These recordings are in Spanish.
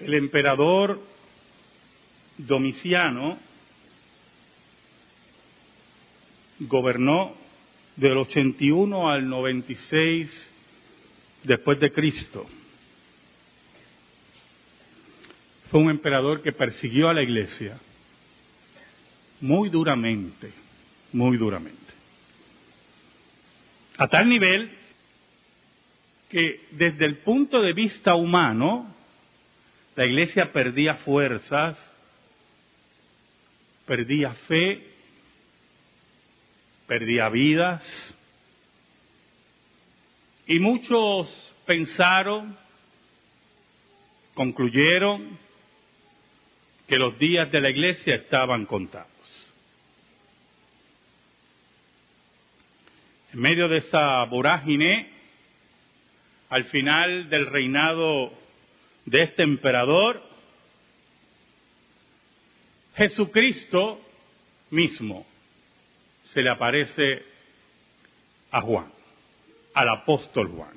El emperador Domiciano gobernó del 81 al 96 después de Cristo. Fue un emperador que persiguió a la iglesia muy duramente, muy duramente. A tal nivel que desde el punto de vista humano, la iglesia perdía fuerzas, perdía fe, perdía vidas, y muchos pensaron, concluyeron, que los días de la iglesia estaban contados. En medio de esa vorágine, al final del reinado de este emperador, Jesucristo mismo se le aparece a Juan, al apóstol Juan.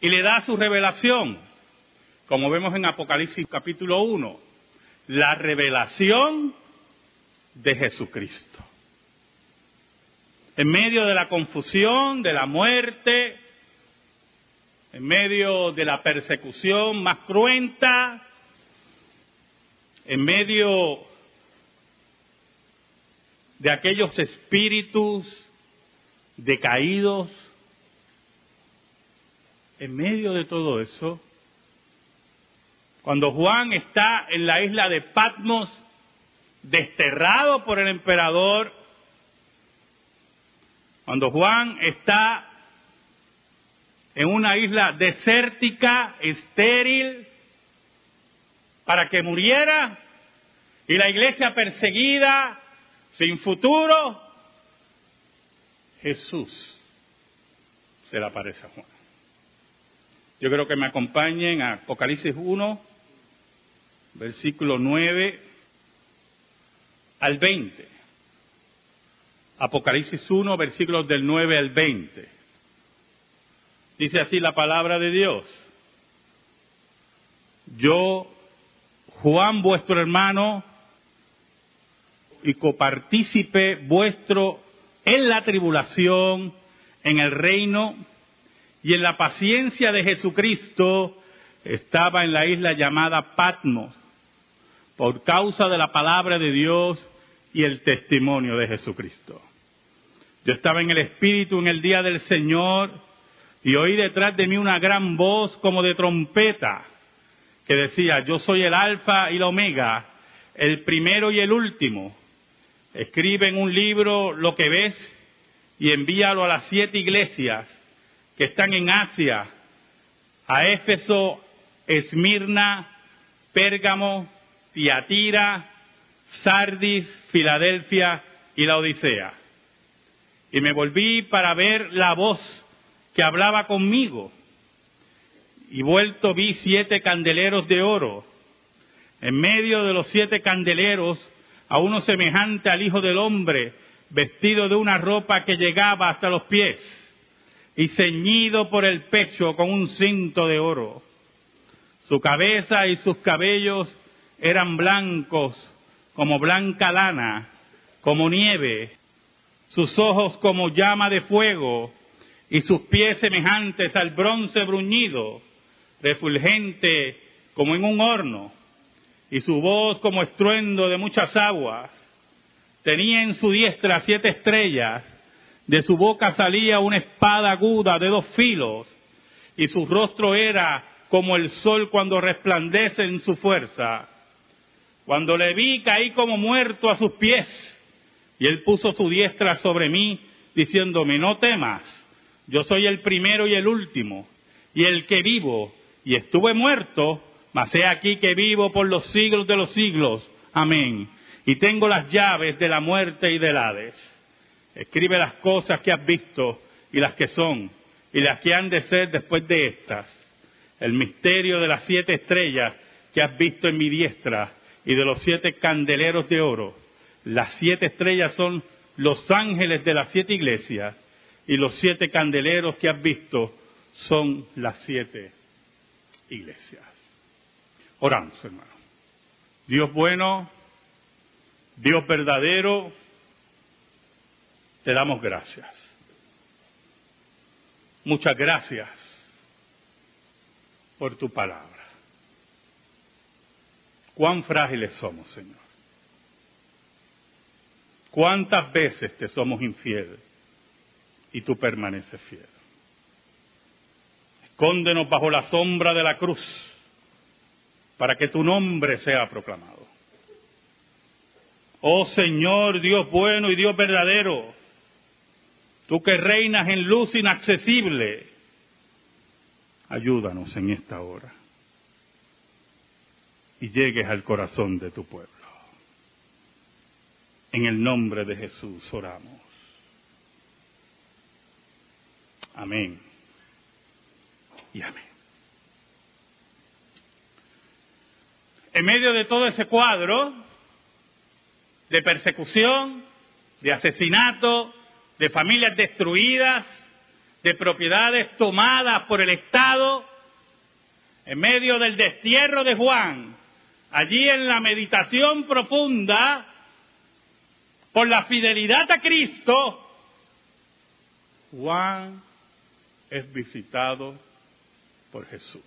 Y le da su revelación, como vemos en Apocalipsis capítulo 1, la revelación de Jesucristo en medio de la confusión, de la muerte, en medio de la persecución más cruenta, en medio de aquellos espíritus decaídos, en medio de todo eso, cuando Juan está en la isla de Patmos, desterrado por el emperador, cuando Juan está en una isla desértica, estéril, para que muriera, y la iglesia perseguida, sin futuro, Jesús se le aparece a Juan. Yo creo que me acompañen a Apocalipsis 1, versículo 9 al 20. Apocalipsis 1, versículos del 9 al 20. Dice así la palabra de Dios. Yo, Juan, vuestro hermano, y copartícipe vuestro en la tribulación, en el reino y en la paciencia de Jesucristo, estaba en la isla llamada Patmos, por causa de la palabra de Dios y el testimonio de Jesucristo. Yo estaba en el Espíritu en el día del Señor y oí detrás de mí una gran voz como de trompeta que decía, yo soy el alfa y la omega, el primero y el último. Escribe en un libro lo que ves y envíalo a las siete iglesias que están en Asia, a Éfeso, Esmirna, Pérgamo, Tiatira, Sardis, Filadelfia y la Odisea. Y me volví para ver la voz que hablaba conmigo. Y vuelto vi siete candeleros de oro. En medio de los siete candeleros, a uno semejante al Hijo del Hombre, vestido de una ropa que llegaba hasta los pies y ceñido por el pecho con un cinto de oro. Su cabeza y sus cabellos eran blancos como blanca lana, como nieve, sus ojos como llama de fuego y sus pies semejantes al bronce bruñido, refulgente como en un horno, y su voz como estruendo de muchas aguas. Tenía en su diestra siete estrellas, de su boca salía una espada aguda de dos filos, y su rostro era como el sol cuando resplandece en su fuerza. Cuando le vi caí como muerto a sus pies y él puso su diestra sobre mí, diciéndome, no temas, yo soy el primero y el último, y el que vivo, y estuve muerto, mas he aquí que vivo por los siglos de los siglos. Amén. Y tengo las llaves de la muerte y del Hades. Escribe las cosas que has visto y las que son, y las que han de ser después de estas. El misterio de las siete estrellas que has visto en mi diestra y de los siete candeleros de oro las siete estrellas son los ángeles de las siete iglesias y los siete candeleros que has visto son las siete iglesias. Oramos, hermano. Dios bueno, Dios verdadero, te damos gracias. Muchas gracias por tu palabra. Cuán frágiles somos, Señor. ¿Cuántas veces te somos infieles y tú permaneces fiel? Escóndenos bajo la sombra de la cruz para que tu nombre sea proclamado. Oh Señor, Dios bueno y Dios verdadero, tú que reinas en luz inaccesible, ayúdanos en esta hora y llegues al corazón de tu pueblo. En el nombre de Jesús oramos. Amén. Y amén. En medio de todo ese cuadro de persecución, de asesinato, de familias destruidas, de propiedades tomadas por el Estado, en medio del destierro de Juan, allí en la meditación profunda, por la fidelidad a Cristo, Juan es visitado por Jesús.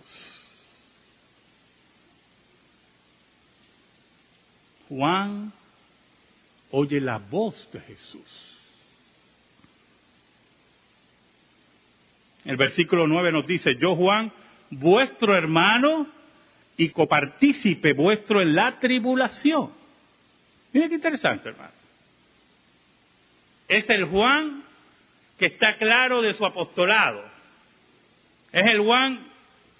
Juan oye la voz de Jesús. El versículo 9 nos dice, yo Juan, vuestro hermano y copartícipe vuestro en la tribulación. Mira qué interesante, hermano. Es el Juan que está claro de su apostolado. Es el Juan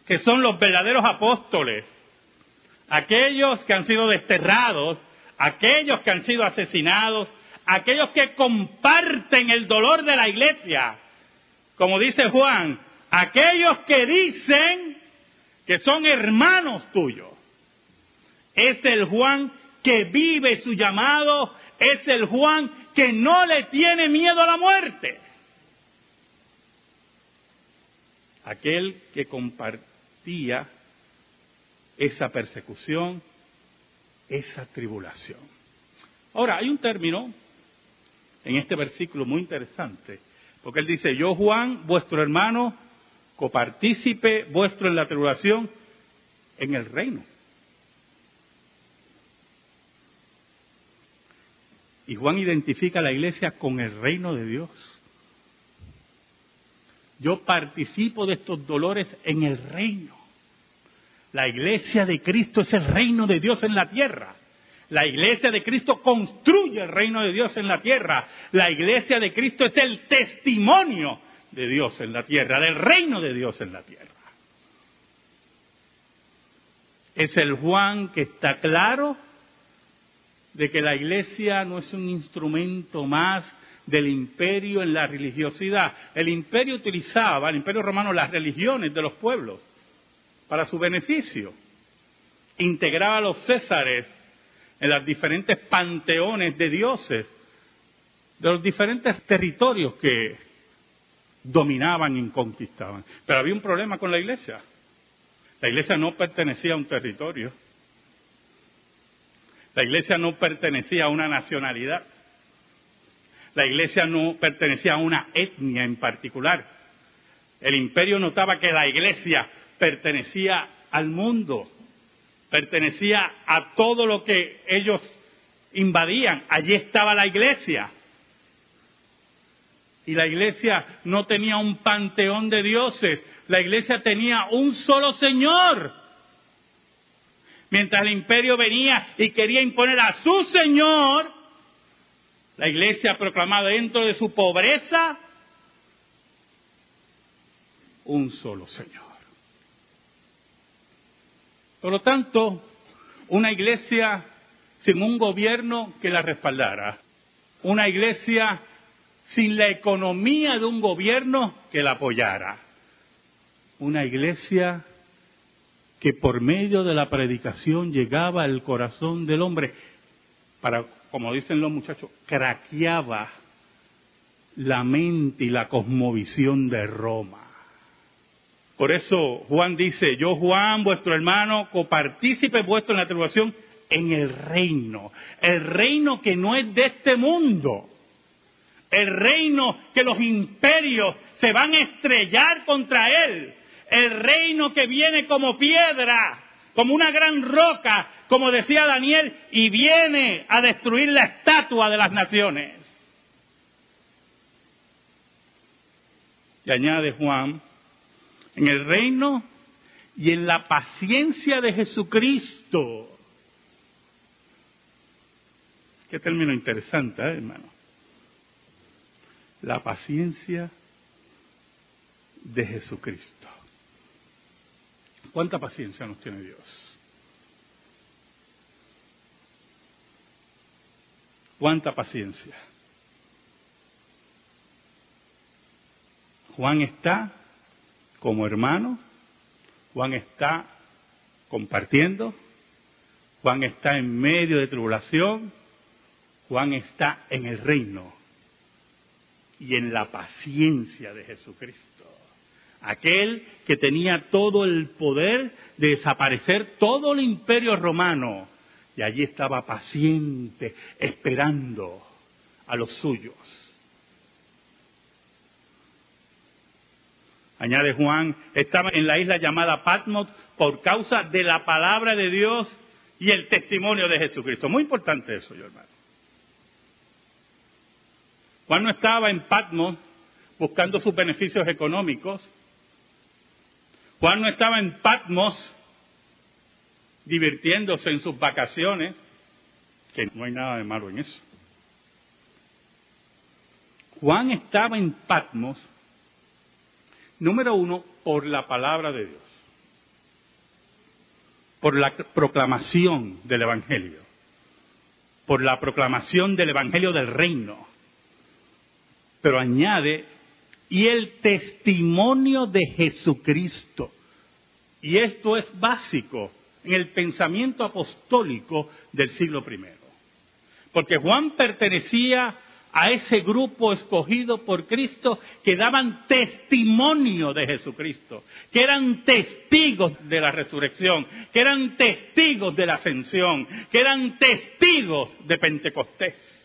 que son los verdaderos apóstoles. Aquellos que han sido desterrados, aquellos que han sido asesinados, aquellos que comparten el dolor de la iglesia. Como dice Juan, aquellos que dicen que son hermanos tuyos. Es el Juan que vive su llamado, es el Juan que no le tiene miedo a la muerte. Aquel que compartía esa persecución, esa tribulación. Ahora, hay un término en este versículo muy interesante, porque él dice, yo Juan, vuestro hermano, copartícipe vuestro en la tribulación, en el reino. Y Juan identifica a la iglesia con el reino de Dios. Yo participo de estos dolores en el reino. La iglesia de Cristo es el reino de Dios en la tierra. La iglesia de Cristo construye el reino de Dios en la tierra. La iglesia de Cristo es el testimonio de Dios en la tierra, del reino de Dios en la tierra. Es el Juan que está claro de que la iglesia no es un instrumento más del imperio en la religiosidad. El imperio utilizaba, el imperio romano, las religiones de los pueblos para su beneficio. Integraba a los césares en los diferentes panteones de dioses de los diferentes territorios que dominaban y conquistaban. Pero había un problema con la iglesia. La iglesia no pertenecía a un territorio. La iglesia no pertenecía a una nacionalidad. La iglesia no pertenecía a una etnia en particular. El imperio notaba que la iglesia pertenecía al mundo, pertenecía a todo lo que ellos invadían. Allí estaba la iglesia. Y la iglesia no tenía un panteón de dioses, la iglesia tenía un solo Señor. Mientras el imperio venía y quería imponer a su Señor, la iglesia proclamaba dentro de su pobreza un solo Señor. Por lo tanto, una iglesia sin un gobierno que la respaldara, una iglesia sin la economía de un gobierno que la apoyara, una iglesia que por medio de la predicación llegaba al corazón del hombre para, como dicen los muchachos, craqueaba la mente y la cosmovisión de Roma. Por eso Juan dice, yo Juan, vuestro hermano, copartícipe vuestro en la tribulación, en el reino. El reino que no es de este mundo. El reino que los imperios se van a estrellar contra él. El reino que viene como piedra, como una gran roca, como decía Daniel, y viene a destruir la estatua de las naciones. Y añade Juan, en el reino y en la paciencia de Jesucristo. Qué término interesante, ¿eh, hermano. La paciencia de Jesucristo. ¿Cuánta paciencia nos tiene Dios? ¿Cuánta paciencia? Juan está como hermano, Juan está compartiendo, Juan está en medio de tribulación, Juan está en el reino y en la paciencia de Jesucristo. Aquel que tenía todo el poder de desaparecer todo el imperio romano. Y allí estaba paciente, esperando a los suyos. añade Juan, estaba en la isla llamada Patmos por causa de la palabra de Dios y el testimonio de Jesucristo. Muy importante eso, yo hermano. Juan no estaba en Patmos buscando sus beneficios económicos. Juan no estaba en Patmos divirtiéndose en sus vacaciones, que no hay nada de malo en eso. Juan estaba en Patmos Número uno, por la palabra de Dios, por la proclamación del Evangelio, por la proclamación del Evangelio del reino. Pero añade, y el testimonio de Jesucristo. Y esto es básico en el pensamiento apostólico del siglo I. Porque Juan pertenecía a ese grupo escogido por Cristo que daban testimonio de Jesucristo, que eran testigos de la resurrección, que eran testigos de la ascensión, que eran testigos de Pentecostés.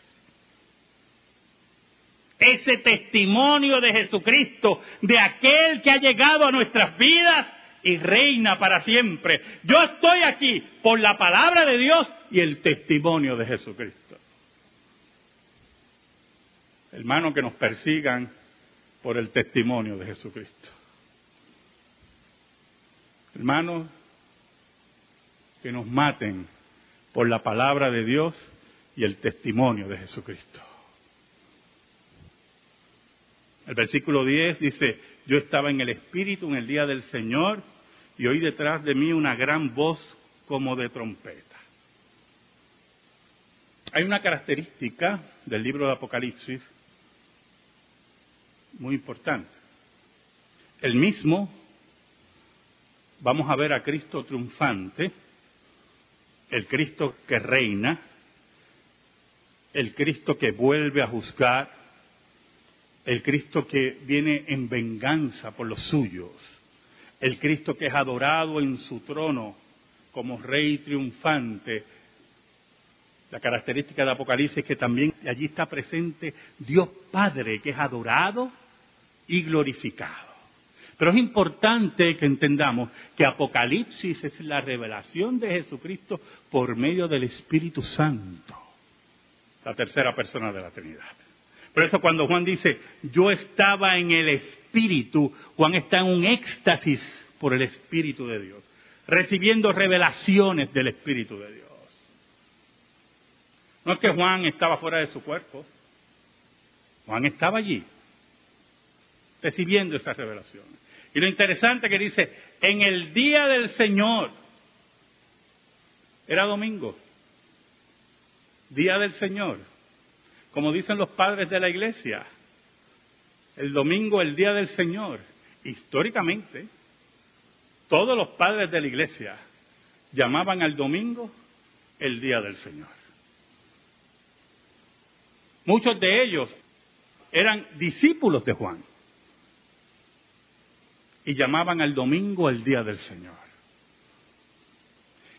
Ese testimonio de Jesucristo, de aquel que ha llegado a nuestras vidas y reina para siempre. Yo estoy aquí por la palabra de Dios y el testimonio de Jesucristo. Hermanos, que nos persigan por el testimonio de Jesucristo. Hermanos, que nos maten por la palabra de Dios y el testimonio de Jesucristo. El versículo 10 dice, yo estaba en el Espíritu en el día del Señor y oí detrás de mí una gran voz como de trompeta. Hay una característica del libro de Apocalipsis muy importante. El mismo, vamos a ver a Cristo triunfante, el Cristo que reina, el Cristo que vuelve a juzgar, el Cristo que viene en venganza por los suyos, el Cristo que es adorado en su trono como rey triunfante. La característica de Apocalipsis es que también allí está presente Dios Padre, que es adorado y glorificado. Pero es importante que entendamos que Apocalipsis es la revelación de Jesucristo por medio del Espíritu Santo, la tercera persona de la Trinidad. Por eso cuando Juan dice, yo estaba en el Espíritu, Juan está en un éxtasis por el Espíritu de Dios, recibiendo revelaciones del Espíritu de Dios. No es que Juan estaba fuera de su cuerpo, Juan estaba allí, recibiendo esas revelaciones. Y lo interesante que dice, en el día del Señor, era domingo, día del Señor, como dicen los padres de la iglesia, el domingo, el día del Señor, históricamente, todos los padres de la iglesia llamaban al domingo el día del Señor. Muchos de ellos eran discípulos de Juan y llamaban al domingo el día del Señor.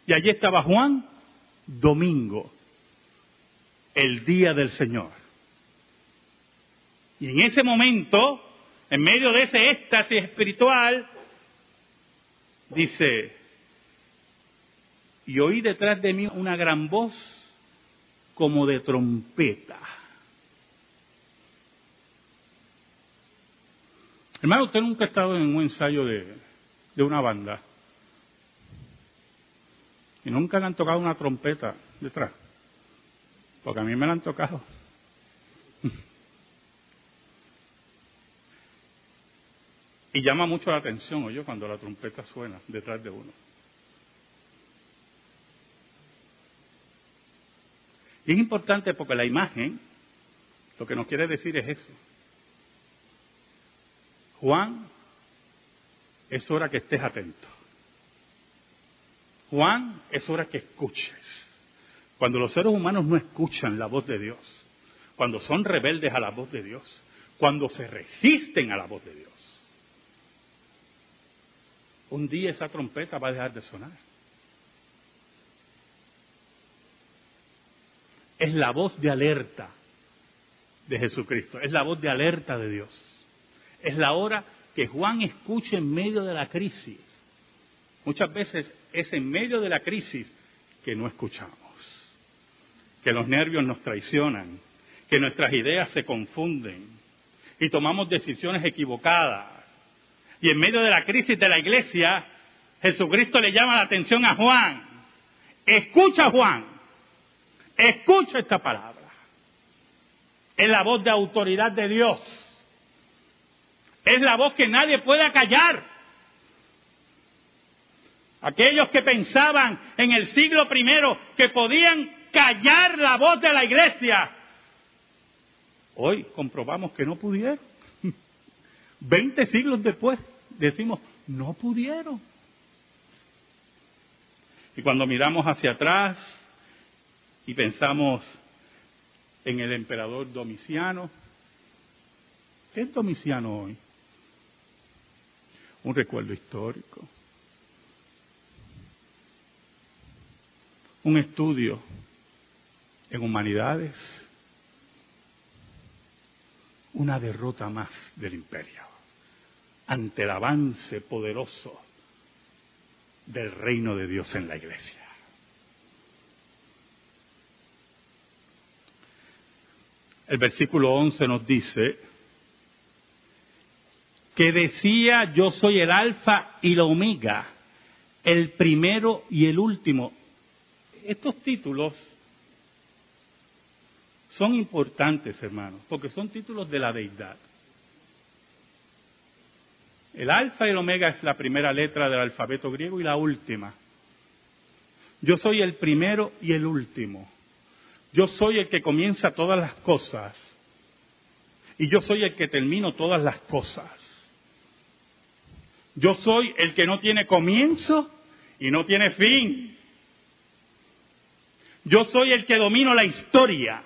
Y allí estaba Juan, domingo, el día del Señor. Y en ese momento, en medio de ese éxtasis espiritual, dice, y oí detrás de mí una gran voz como de trompeta. Hermano, usted nunca ha estado en un ensayo de, de una banda y nunca le han tocado una trompeta detrás, porque a mí me la han tocado. Y llama mucho la atención, oye, cuando la trompeta suena detrás de uno. Y es importante porque la imagen lo que nos quiere decir es eso. Juan, es hora que estés atento. Juan, es hora que escuches. Cuando los seres humanos no escuchan la voz de Dios, cuando son rebeldes a la voz de Dios, cuando se resisten a la voz de Dios, un día esa trompeta va a dejar de sonar. Es la voz de alerta de Jesucristo, es la voz de alerta de Dios. Es la hora que Juan escucha en medio de la crisis. Muchas veces es en medio de la crisis que no escuchamos, que los nervios nos traicionan, que nuestras ideas se confunden y tomamos decisiones equivocadas. Y en medio de la crisis de la iglesia, Jesucristo le llama la atención a Juan. Escucha Juan, escucha esta palabra. Es la voz de autoridad de Dios es la voz que nadie puede callar. Aquellos que pensaban en el siglo primero que podían callar la voz de la iglesia, hoy comprobamos que no pudieron. Veinte siglos después decimos, no pudieron. Y cuando miramos hacia atrás y pensamos en el emperador Domiciano, ¿qué es Domiciano hoy? un recuerdo histórico, un estudio en humanidades, una derrota más del imperio ante el avance poderoso del reino de Dios en la iglesia. El versículo 11 nos dice, que decía yo soy el alfa y la omega, el primero y el último. Estos títulos son importantes, hermanos, porque son títulos de la deidad. El alfa y el omega es la primera letra del alfabeto griego y la última. Yo soy el primero y el último. Yo soy el que comienza todas las cosas. Y yo soy el que termino todas las cosas. Yo soy el que no tiene comienzo y no tiene fin. Yo soy el que domino la historia.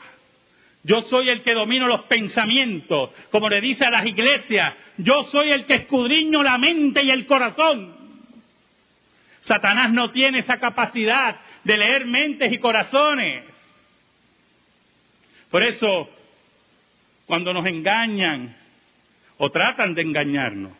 Yo soy el que domino los pensamientos. Como le dice a las iglesias, yo soy el que escudriño la mente y el corazón. Satanás no tiene esa capacidad de leer mentes y corazones. Por eso, cuando nos engañan o tratan de engañarnos,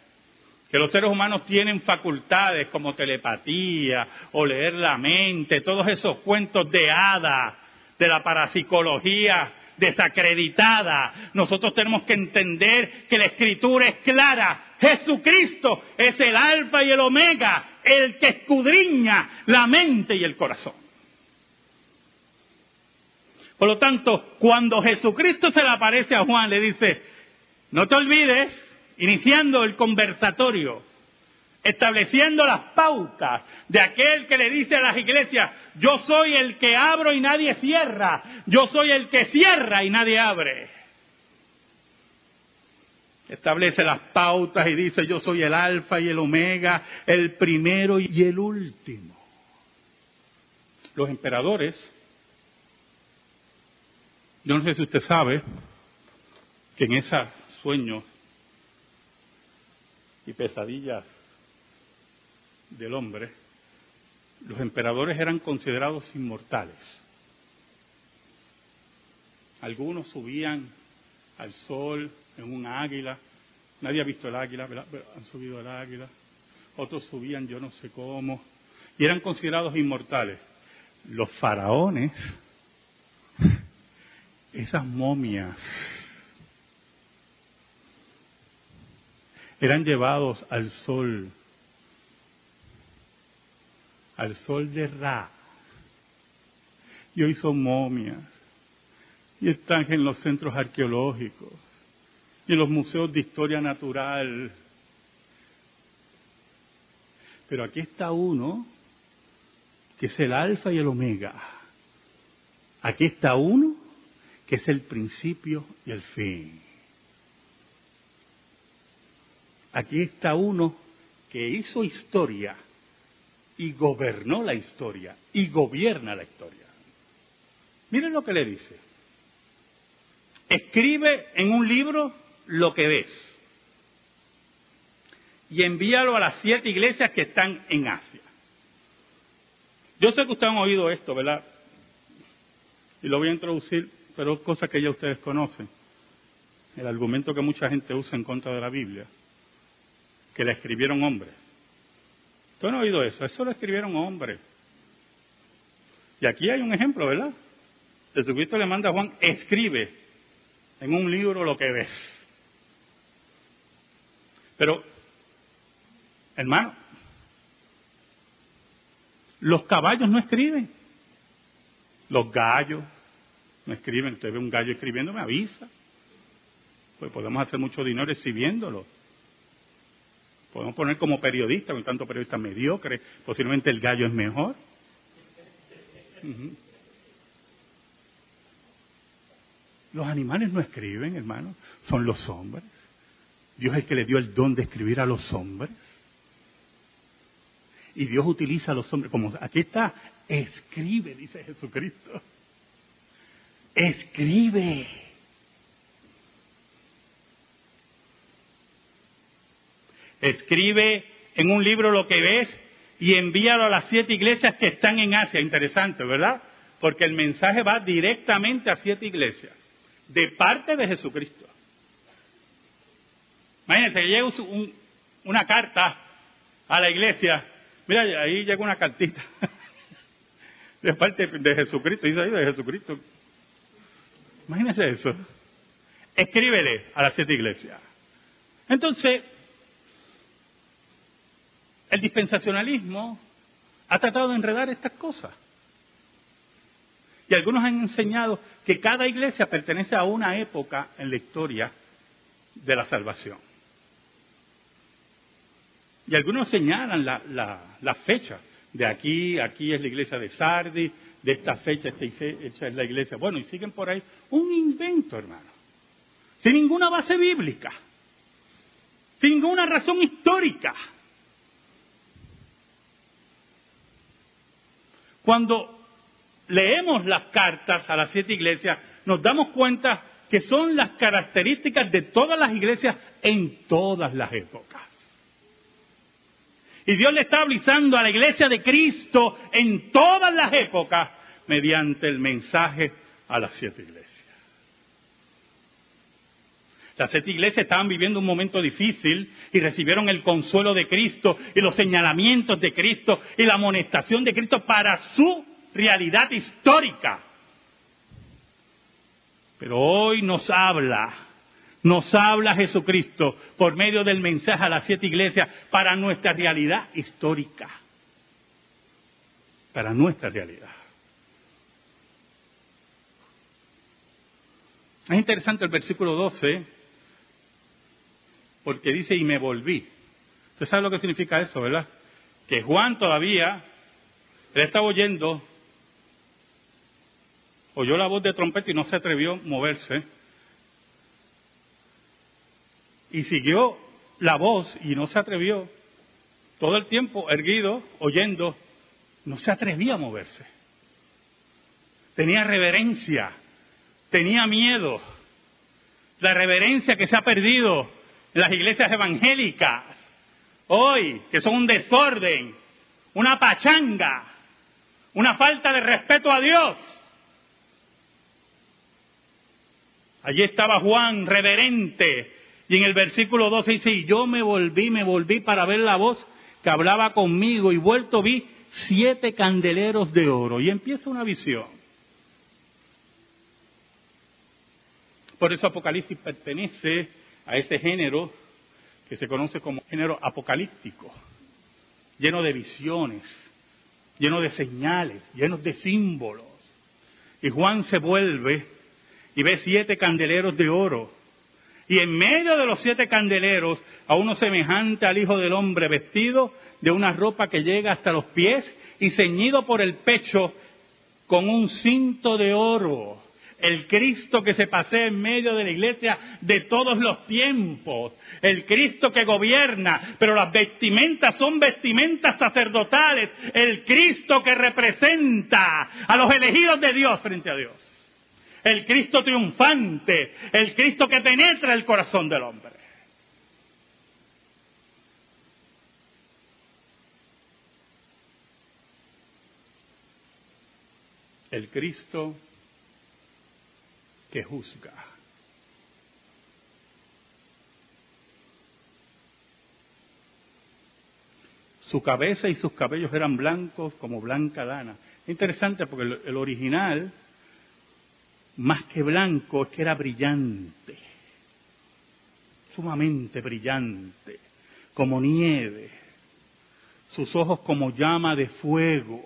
que los seres humanos tienen facultades como telepatía o leer la mente, todos esos cuentos de hada, de la parapsicología desacreditada. Nosotros tenemos que entender que la escritura es clara. Jesucristo es el alfa y el omega, el que escudriña la mente y el corazón. Por lo tanto, cuando Jesucristo se le aparece a Juan, le dice, no te olvides iniciando el conversatorio, estableciendo las pautas de aquel que le dice a las iglesias, yo soy el que abro y nadie cierra, yo soy el que cierra y nadie abre. Establece las pautas y dice, yo soy el alfa y el omega, el primero y el último. Los emperadores, yo no sé si usted sabe que en esos sueños y pesadillas del hombre, los emperadores eran considerados inmortales. Algunos subían al sol en un águila, nadie ha visto el águila, han subido el águila, otros subían yo no sé cómo, y eran considerados inmortales. Los faraones, esas momias, eran llevados al sol, al sol de Ra. Y hoy son momias. Y están en los centros arqueológicos y en los museos de historia natural. Pero aquí está uno que es el alfa y el omega. Aquí está uno que es el principio y el fin. Aquí está uno que hizo historia y gobernó la historia y gobierna la historia. Miren lo que le dice. Escribe en un libro lo que ves y envíalo a las siete iglesias que están en Asia. Yo sé que ustedes han oído esto, ¿verdad? Y lo voy a introducir, pero es cosa que ya ustedes conocen. El argumento que mucha gente usa en contra de la Biblia que la escribieron hombres. ¿Tú no has oído eso? Eso lo escribieron hombres. Y aquí hay un ejemplo, ¿verdad? Jesucristo le manda a Juan, escribe en un libro lo que ves. Pero, hermano, los caballos no escriben. Los gallos no escriben. Usted ve un gallo escribiendo, me avisa. Pues podemos hacer mucho dinero escribiéndolo. Podemos poner como periodista, con tanto periodista mediocre, posiblemente el gallo es mejor. Los animales no escriben, hermano, son los hombres. Dios es el que le dio el don de escribir a los hombres. Y Dios utiliza a los hombres como aquí está, escribe, dice Jesucristo. Escribe. Escribe en un libro lo que ves y envíalo a las siete iglesias que están en Asia. Interesante, ¿verdad? Porque el mensaje va directamente a siete iglesias, de parte de Jesucristo. Imagínense que llega una carta a la iglesia. Mira, ahí llega una cartita de parte de Jesucristo. Dice ahí de Jesucristo. Imagínense eso. Escríbele a las siete iglesias. Entonces, el dispensacionalismo ha tratado de enredar estas cosas. Y algunos han enseñado que cada iglesia pertenece a una época en la historia de la salvación. Y algunos señalan la, fecha. De aquí, aquí es la iglesia de Sardi, de esta fecha, esta es la iglesia. Bueno, y siguen por ahí. Un invento, hermano. Sin ninguna base bíblica. Sin ninguna razón histórica. Cuando leemos las cartas a las siete iglesias, nos damos cuenta que son las características de todas las iglesias en todas las épocas. Y Dios le está avisando a la iglesia de Cristo en todas las épocas mediante el mensaje a las siete iglesias. Las siete iglesias estaban viviendo un momento difícil y recibieron el consuelo de Cristo y los señalamientos de Cristo y la amonestación de Cristo para su realidad histórica. Pero hoy nos habla, nos habla Jesucristo por medio del mensaje a las siete iglesias para nuestra realidad histórica. Para nuestra realidad. Es interesante el versículo 12 porque dice, y me volví. ¿Usted sabe lo que significa eso, verdad? Que Juan todavía, él estaba oyendo, oyó la voz de trompeta y no se atrevió a moverse. Y siguió la voz y no se atrevió. Todo el tiempo erguido, oyendo, no se atrevía a moverse. Tenía reverencia, tenía miedo. La reverencia que se ha perdido las iglesias evangélicas. hoy, que son un desorden, una pachanga, una falta de respeto a Dios. Allí estaba Juan, reverente, y en el versículo 12 dice, y yo me volví, me volví para ver la voz que hablaba conmigo, y vuelto vi siete candeleros de oro, y empieza una visión. Por eso Apocalipsis pertenece a ese género que se conoce como género apocalíptico, lleno de visiones, lleno de señales, lleno de símbolos. Y Juan se vuelve y ve siete candeleros de oro. Y en medio de los siete candeleros, a uno semejante al Hijo del Hombre, vestido de una ropa que llega hasta los pies y ceñido por el pecho con un cinto de oro el Cristo que se pasea en medio de la iglesia de todos los tiempos, el Cristo que gobierna, pero las vestimentas son vestimentas sacerdotales, el Cristo que representa a los elegidos de Dios frente a Dios, el Cristo triunfante, el Cristo que penetra el corazón del hombre. El Cristo que juzga. Su cabeza y sus cabellos eran blancos como blanca lana. Interesante porque el, original, más que blanco, es que era brillante, sumamente brillante, como nieve, sus ojos como llama de fuego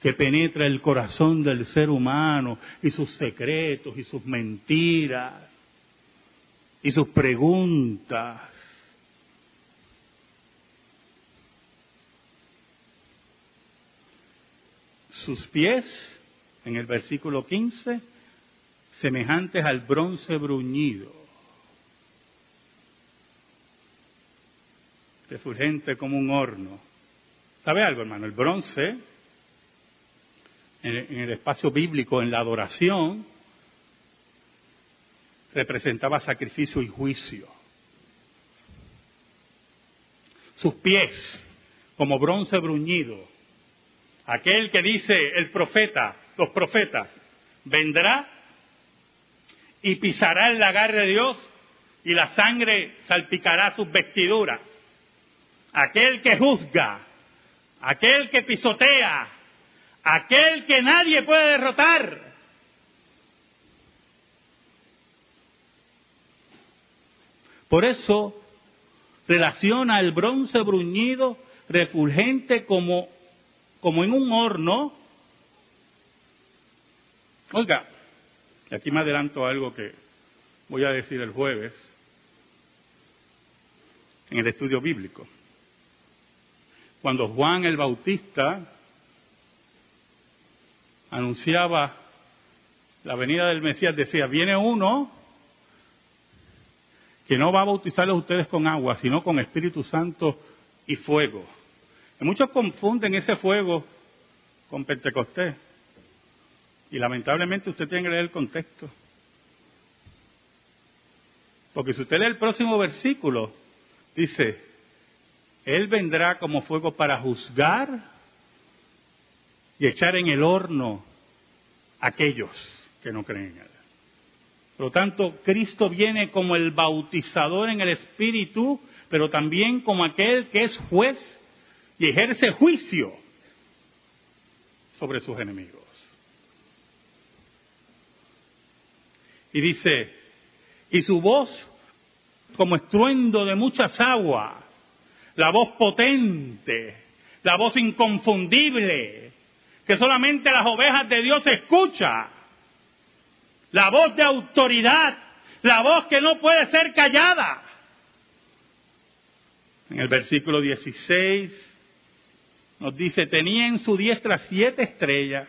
que penetra el corazón del ser humano y sus secretos y sus mentiras y sus preguntas. Sus pies, en el versículo 15, semejantes al bronce bruñido, refulgente como un horno. ¿Sabe algo, hermano? El bronce en el espacio bíblico, en la adoración, representaba sacrificio y juicio. Sus pies, como bronce bruñido, aquel que dice el profeta, los profetas, vendrá y pisará el lagar de Dios y la sangre salpicará sus vestiduras. Aquel que juzga, aquel que pisotea, aquel que nadie puede derrotar. Por eso relaciona el bronce bruñido, refulgente como, como en un horno. Oiga, y aquí me adelanto algo que voy a decir el jueves en el estudio bíblico. Cuando Juan el Bautista anunciaba la venida del Mesías, decía, viene uno que no va a bautizarlos a ustedes con agua, sino con Espíritu Santo y fuego. Y muchos confunden ese fuego con Pentecostés. Y lamentablemente usted tiene que leer el contexto. Porque si usted lee el próximo versículo, dice, Él vendrá como fuego para juzgar y echar en el horno aquellos que no creen en Él. Por lo tanto, Cristo viene como el bautizador en el Espíritu, pero también como aquel que es juez y ejerce juicio sobre sus enemigos. Y dice, y su voz como estruendo de muchas aguas, la voz potente, la voz inconfundible, que solamente las ovejas de Dios escucha. La voz de autoridad, la voz que no puede ser callada. En el versículo 16 nos dice, tenía en su diestra siete estrellas,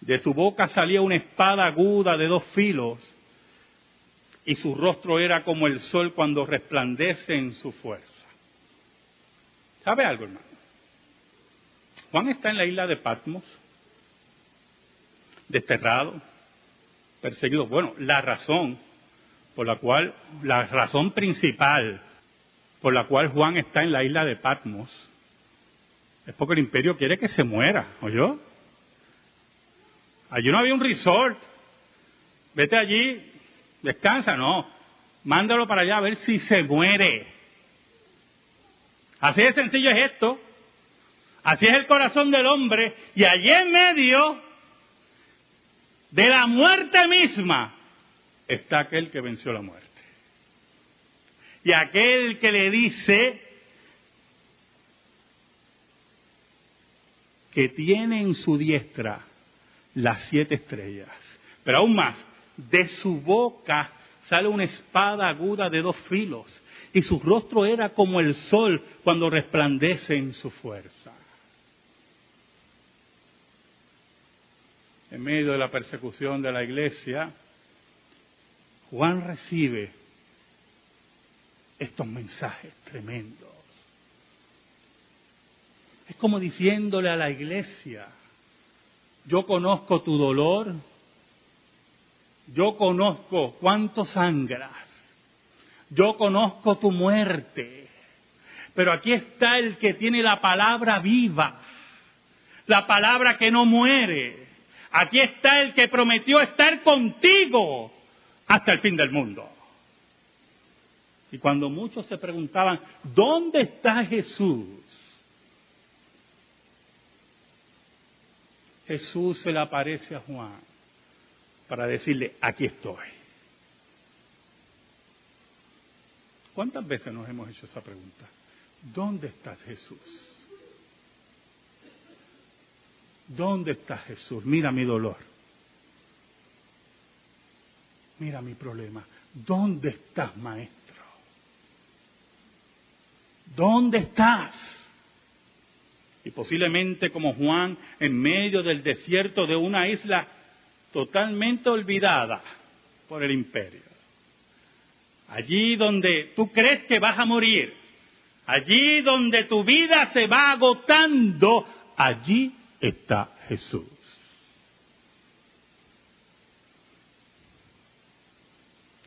de su boca salía una espada aguda de dos filos, y su rostro era como el sol cuando resplandece en su fuerza. ¿Sabe algo, hermano? Juan está en la isla de Patmos, desterrado, perseguido. Bueno, la razón por la cual, la razón principal por la cual Juan está en la isla de Patmos es porque el imperio quiere que se muera, ¿oyó? Allí no había un resort. Vete allí, descansa, no. Mándalo para allá a ver si se muere. Así de sencillo es esto. Así es el corazón del hombre. Y allí en medio de la muerte misma está aquel que venció la muerte. Y aquel que le dice que tiene en su diestra las siete estrellas. Pero aún más, de su boca sale una espada aguda de dos filos, y su rostro era como el sol cuando resplandece en su fuerza. En medio de la persecución de la iglesia, Juan recibe estos mensajes tremendos. Es como diciéndole a la iglesia, yo conozco tu dolor, yo conozco cuánto sangras, yo conozco tu muerte, pero aquí está el que tiene la palabra viva, la palabra que no muere. Aquí está el que prometió estar contigo hasta el fin del mundo. Y cuando muchos se preguntaban, ¿dónde está Jesús? Jesús se le aparece a Juan para decirle, aquí estoy. ¿Cuántas veces nos hemos hecho esa pregunta? ¿Dónde está Jesús? ¿Dónde está Jesús? Mira mi dolor. Mira mi problema. ¿Dónde estás, maestro? ¿Dónde estás? y posiblemente como Juan en medio del desierto de una isla totalmente olvidada por el imperio. Allí donde tú crees que vas a morir, allí donde tu vida se va agotando, allí está Jesús.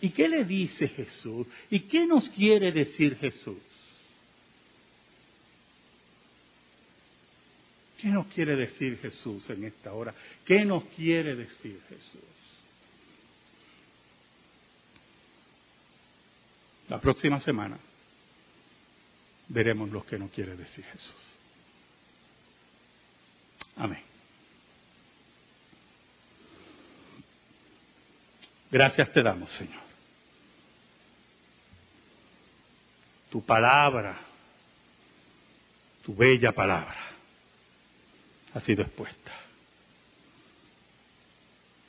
¿Y qué le dice Jesús? ¿Y qué nos quiere decir Jesús? ¿Qué nos quiere decir Jesús en esta hora? ¿Qué nos quiere decir Jesús? La próxima semana veremos lo que nos quiere decir Jesús. Amén. Gracias te damos, Señor. Tu palabra, tu bella palabra ha sido expuesta.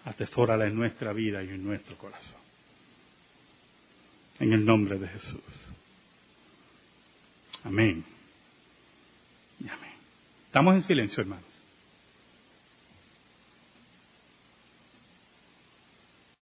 Atesórala en nuestra vida y en nuestro corazón. En el nombre de Jesús. Amén. Y amén. Estamos en silencio, hermano.